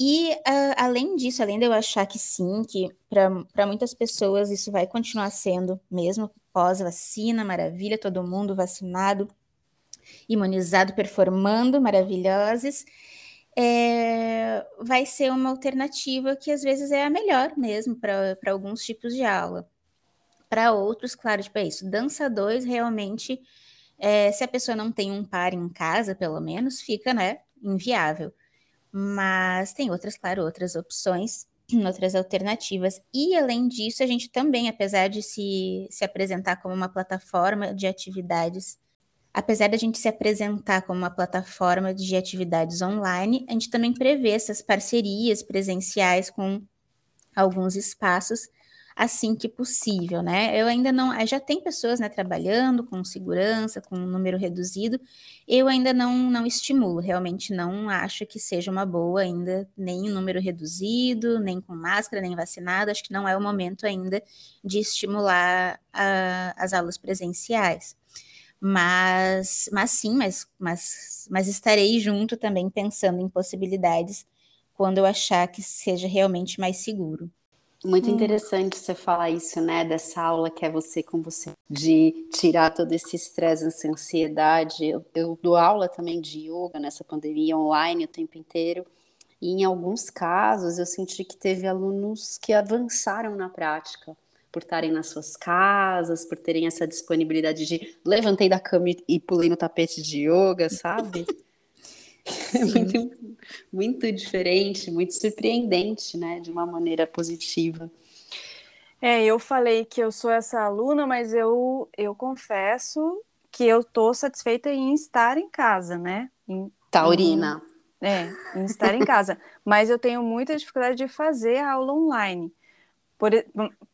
E, uh, além disso, além de eu achar que sim, que para muitas pessoas isso vai continuar sendo mesmo pós-vacina, maravilha, todo mundo vacinado, imunizado, performando, maravilhosos, é, vai ser uma alternativa que às vezes é a melhor mesmo para alguns tipos de aula. Para outros, claro, tipo, é isso. Dança 2 realmente, é, se a pessoa não tem um par em casa, pelo menos, fica, né, inviável. Mas tem outras, claro, outras opções, (clears throat) outras alternativas. E além disso, a gente também, apesar de se, se apresentar como uma plataforma de atividades, apesar da gente se apresentar como uma plataforma de atividades online, a gente também prevê essas parcerias presenciais com alguns espaços assim que possível, né? Eu ainda não, já tem pessoas, né, trabalhando com segurança, com um número reduzido. Eu ainda não não estimulo, realmente não acho que seja uma boa ainda nem número reduzido, nem com máscara, nem vacinado. Acho que não é o momento ainda de estimular a, as aulas presenciais. Mas, mas sim, mas, mas, mas estarei junto também pensando em possibilidades quando eu achar que seja realmente mais seguro. Muito hum. interessante você falar isso, né? Dessa aula que é você com você, de tirar todo esse estresse, essa ansiedade. Eu, eu dou aula também de yoga nessa pandemia online o tempo inteiro. E em alguns casos eu senti que teve alunos que avançaram na prática, por estarem nas suas casas, por terem essa disponibilidade de levantei da cama e pulei no tapete de yoga, sabe? (laughs) É muito, muito diferente, muito surpreendente, né? De uma maneira positiva. É, eu falei que eu sou essa aluna, mas eu, eu confesso que eu tô satisfeita em estar em casa, né? Em, Taurina. Em, é, em estar em casa. (laughs) Mas eu tenho muita dificuldade de fazer a aula online. Por,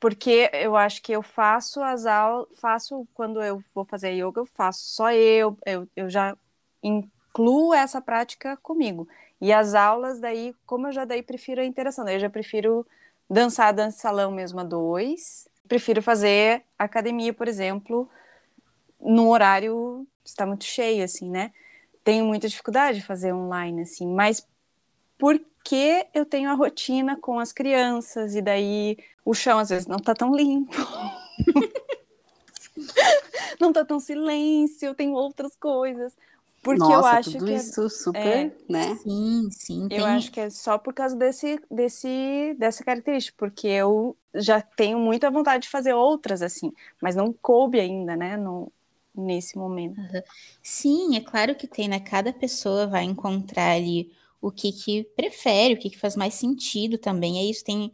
porque eu acho que eu faço as aulas, faço quando eu vou fazer yoga, eu faço só eu, eu, eu já incluo essa prática comigo. E as aulas, daí, como eu já daí prefiro a interação, daí eu já prefiro dançar dança salão mesmo a dois, prefiro fazer academia, por exemplo, no horário está muito cheio, assim, né? Tenho muita dificuldade de fazer online, assim, mas porque eu tenho a rotina com as crianças, e daí o chão às vezes não tá tão limpo. (laughs) não tá tão silêncio, tenho outras coisas. Porque Nossa, eu acho tudo que é isso é, super, é, né? Sim, sim. Eu acho que é só por causa desse, desse, dessa característica, porque eu já tenho muita vontade de fazer outras assim, mas não coube ainda, né? No, nesse momento. Uhum. Sim, é claro que tem, né? Cada pessoa vai encontrar ali o que que prefere, o que que faz mais sentido também. É isso, tem,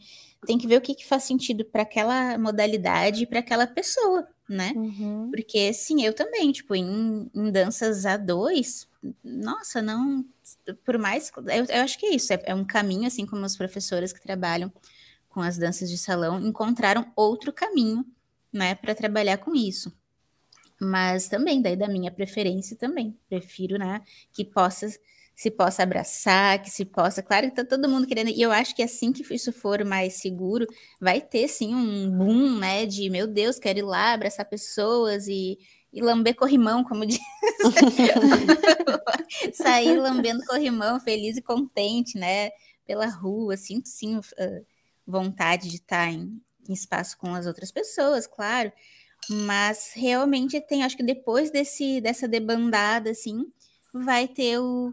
tem que ver o que que faz sentido para aquela modalidade e para aquela pessoa, né? Uhum. Porque, sim, eu também, tipo, em, em danças a dois, nossa, não. Por mais. Eu, eu acho que é isso, é, é um caminho, assim como as professoras que trabalham com as danças de salão encontraram outro caminho, né, para trabalhar com isso. Mas também, daí da minha preferência também, prefiro, né, que possa se possa abraçar, que se possa. Claro que tá todo mundo querendo. E eu acho que assim que isso for mais seguro, vai ter sim um boom, né? De meu Deus, quero ir lá abraçar pessoas e, e lamber corrimão, como (laughs) diz. Sair lambendo corrimão, feliz e contente, né? Pela rua. Sinto sim uh, vontade de estar em, em espaço com as outras pessoas, claro. Mas realmente tem, acho que depois desse, dessa debandada, assim, vai ter o,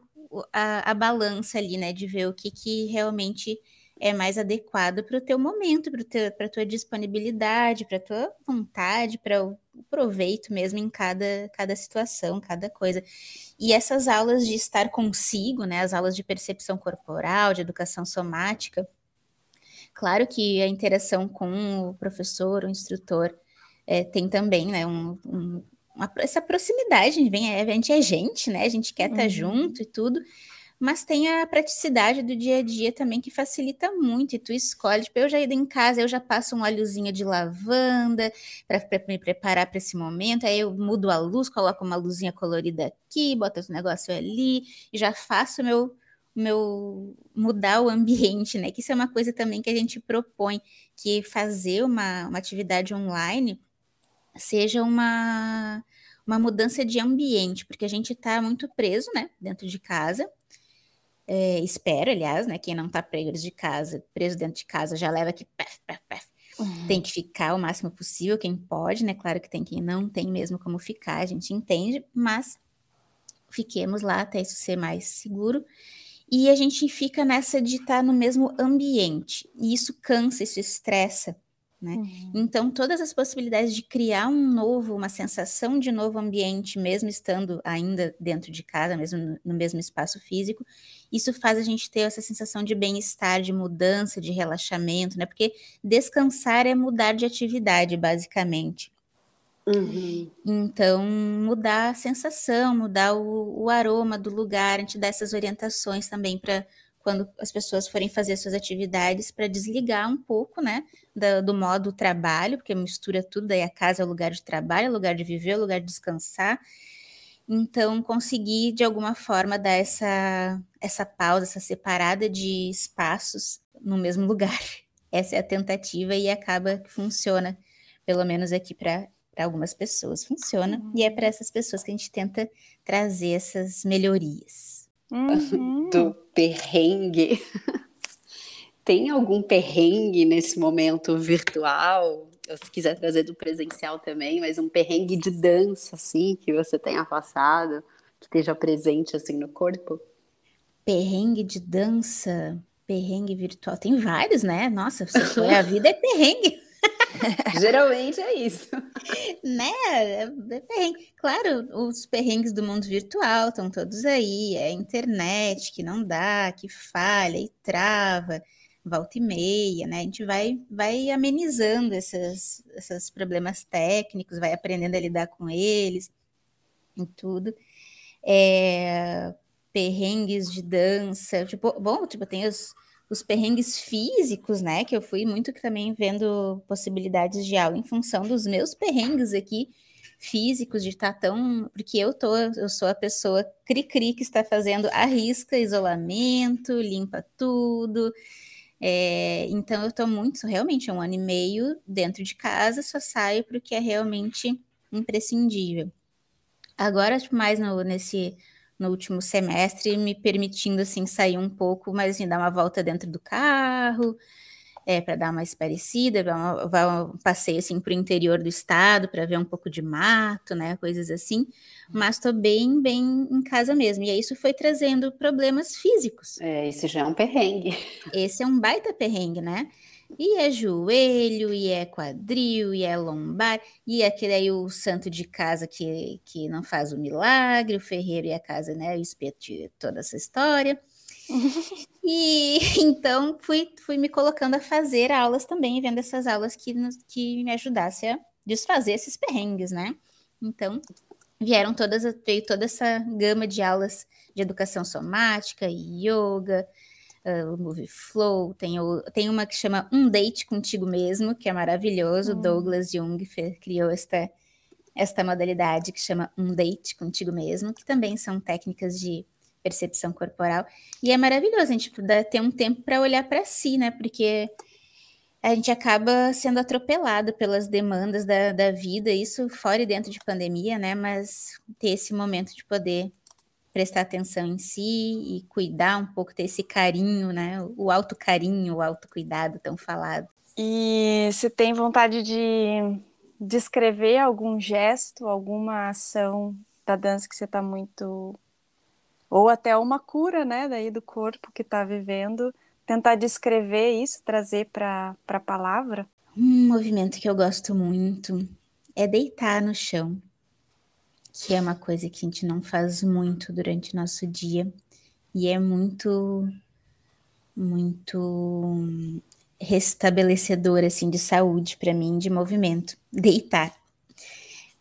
a, a balança ali, né? De ver o que, que realmente é mais adequado para o teu momento, para a tua disponibilidade, para a tua vontade, para o proveito mesmo em cada, cada situação, cada coisa. E essas aulas de estar consigo, né, as aulas de percepção corporal, de educação somática, claro que a interação com o professor, o instrutor, é, tem também né, um, um, uma, essa proximidade, vem, a gente é gente, né? A gente quer estar tá uhum. junto e tudo, mas tem a praticidade do dia a dia também que facilita muito. E tu escolhe, tipo, eu já ido em casa, eu já passo um óleozinho de lavanda para me preparar para esse momento. Aí eu mudo a luz, coloco uma luzinha colorida aqui, boto esse negócio ali, e já faço meu meu mudar o ambiente, né? Que isso é uma coisa também que a gente propõe, que fazer uma, uma atividade online seja uma, uma mudança de ambiente, porque a gente está muito preso, né, dentro de casa. É, espero, aliás, né, quem não está preso de casa, preso dentro de casa, já leva que. Uhum. Tem que ficar o máximo possível, quem pode, né? Claro que tem quem não tem mesmo como ficar, a gente entende, mas fiquemos lá até isso ser mais seguro. E a gente fica nessa de estar tá no mesmo ambiente. E isso cansa, isso estressa. Né? Uhum. Então, todas as possibilidades de criar um novo, uma sensação de novo ambiente, mesmo estando ainda dentro de casa, mesmo no, mesmo espaço físico, isso faz a gente ter essa sensação de bem-estar, de mudança, de relaxamento, né? Porque descansar é mudar de atividade, basicamente. Uhum. Então, mudar a sensação, mudar o, o aroma do lugar, a gente dá essas orientações também para quando as pessoas forem fazer suas atividades para desligar um pouco, né, do, do, modo trabalho, porque mistura tudo, aí a casa é o lugar de trabalho, é o lugar de viver, é o lugar de descansar. Então, conseguir de alguma forma dar essa, essa pausa, essa separada de espaços no mesmo (laughs) lugar. Essa é a tentativa e acaba que funciona, pelo menos aqui para algumas pessoas funciona, uhum. e é para essas pessoas que a gente tenta trazer essas melhorias. Uhum. (laughs) Do perrengue. (laughs) Tem algum perrengue nesse momento virtual? Ou se quiser trazer do presencial também, mas um perrengue de dança, assim, que você tenha passado, que esteja presente, assim, no corpo? Perrengue de dança, perrengue virtual. Tem vários, né? Nossa, a vida é perrengue. (laughs) (laughs) Geralmente é isso. né? É. Claro, os perrengues do mundo virtual estão todos aí. É a internet que não dá, que falha e trava, volta e meia, né? A gente vai, vai amenizando esses, esses problemas técnicos, vai aprendendo a lidar com eles e tudo. É, perrengues de dança, tipo, bom, tipo, tem os os perrengues físicos, né? Que eu fui muito também vendo possibilidades de aula em função dos meus perrengues aqui físicos de estar tão. Porque eu tô, eu sou a pessoa cri-cri que está fazendo a risca, isolamento, limpa tudo. É, então eu estou muito, realmente, um ano e meio dentro de casa, só saio para o que é realmente imprescindível. Agora, mais no, nesse no último semestre, me permitindo assim sair um pouco, mas assim, dar uma volta dentro do carro, é, para dar mais parecida, vai um passeio assim para o interior do estado para ver um pouco de mato, né, coisas assim. Mas estou bem, bem em casa mesmo. E aí isso foi trazendo problemas físicos. É, esse já é um perrengue. (laughs) Esse é um baita perrengue, né? E é joelho, e é quadril, e é lombar, e aquele aí o santo de casa que, que não faz o milagre, o ferreiro e a casa, né? O espeto de toda essa história. (laughs) e (laughs) então fui, fui me colocando a fazer aulas também, vendo essas aulas que, que me ajudassem a desfazer esses perrengues, né? Então, vieram todas, veio toda essa gama de aulas de educação somática, yoga, uh, o Movie Flow, tem, o, tem uma que chama Um Date Contigo Mesmo, que é maravilhoso, hum. Douglas Jung criou esta, esta modalidade que chama Um Date Contigo Mesmo, que também são técnicas de percepção corporal. E é maravilhoso a gente ter um tempo para olhar para si, né? Porque a gente acaba sendo atropelado pelas demandas da, da vida, isso fora e dentro de pandemia, né? Mas ter esse momento de poder prestar atenção em si e cuidar um pouco, ter esse carinho, né? O alto carinho, o alto cuidado tão falado. E se tem vontade de descrever algum gesto, alguma ação da dança que você está muito ou até uma cura, né, daí do corpo que está vivendo, tentar descrever isso, trazer para a palavra? Um movimento que eu gosto muito é deitar no chão, que é uma coisa que a gente não faz muito durante o nosso dia. E é muito, muito restabelecedor assim de saúde para mim, de movimento. Deitar,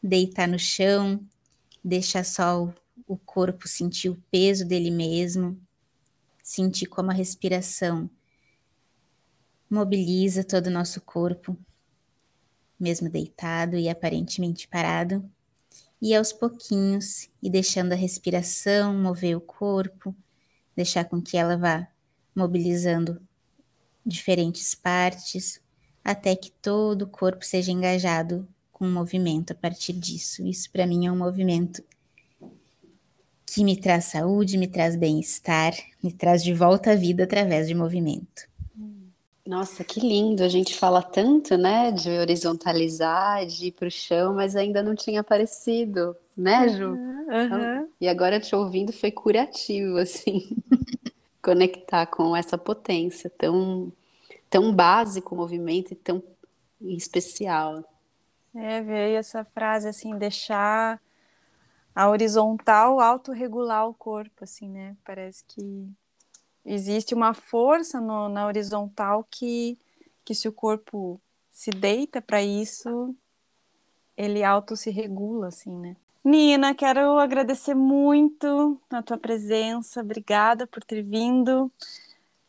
deitar no chão, deixar só o corpo sentir o peso dele mesmo, sentir como a respiração mobiliza todo o nosso corpo, mesmo deitado e aparentemente parado, e aos pouquinhos, e deixando a respiração mover o corpo, deixar com que ela vá mobilizando diferentes partes, até que todo o corpo seja engajado com o movimento a partir disso. Isso para mim é um movimento que me traz saúde, me traz bem-estar, me traz de volta à vida através de movimento. Nossa, que lindo! A gente fala tanto, né, de horizontalizar, de ir para o chão, mas ainda não tinha aparecido, né, Ju? Uhum, E agora te ouvindo foi curativo, assim, (laughs) conectar com essa potência tão, tão básico o movimento e tão especial. É, veio essa frase assim, deixar a horizontal autorregular o corpo, assim, né? Parece que existe uma força no, na horizontal que, que se o corpo se deita para isso, ele auto se regula, assim, né? Nina, quero agradecer muito a tua presença, obrigada por ter vindo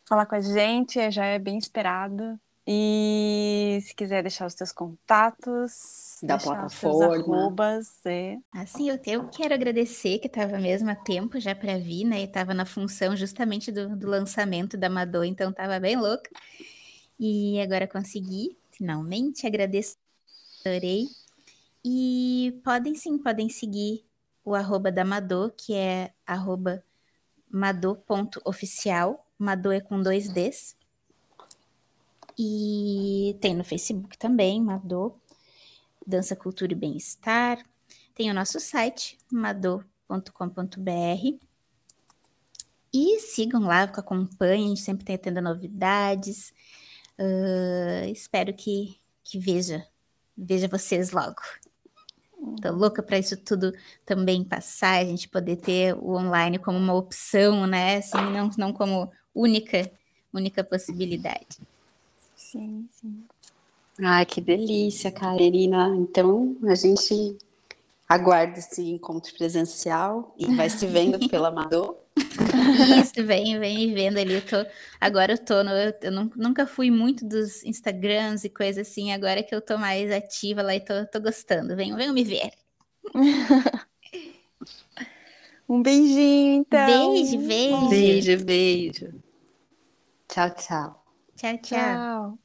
falar com a gente, já é bem esperado. E se quiser deixar os teus contatos, da plataforma. arrobas, é. Assim, eu, eu quero agradecer que estava mesmo a tempo já para vir, né? E estava na função justamente do, do lançamento da Amador, então estava bem louca. E agora consegui, finalmente, agradeço, adorei. E podem sim, podem seguir o arroba da Amador, que é arroba mador.oficial. Mador é com dois Ds. E tem no Facebook também, Madô, Dança, Cultura e Bem-Estar. Tem o nosso site, madô.com.br. E sigam lá, acompanhem, a gente sempre tem tendo novidades. Uh, espero que, que veja, veja vocês logo. Tô louca para isso tudo também passar, a gente poder ter o online como uma opção, né? Assim, não, não como única, única possibilidade. Sim, sim. Ai, que delícia, Karina. Então, a gente aguarda esse encontro presencial e vai se vendo (laughs) pela Amador. Isso, vem, vem me vendo ali. Eu tô, agora eu tô no, eu nunca fui muito dos Instagrams e coisas assim, agora que eu tô mais ativa lá e tô, tô gostando. Venham, venham me ver. (laughs) um beijinho, então. Beijo, beijo. Beijo, beijo. Tchau, tchau. Tchau, tchau. tchau.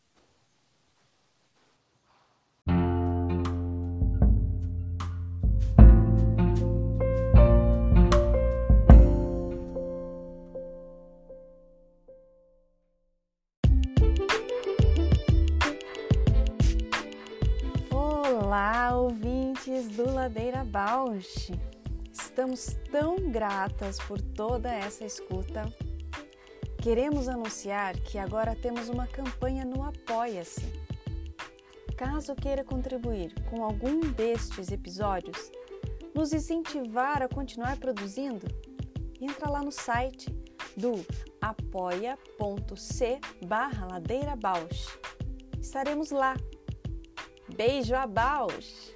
Olá, ouvintes do Ladeira Bausch! Estamos tão gratas por toda essa escuta Queremos anunciar que agora temos uma campanha no Apoia-se. Caso queira contribuir com algum destes episódios, nos incentivar a continuar produzindo, entra lá no site do apoia.c barra Bausch. Estaremos lá Beijo a Baus!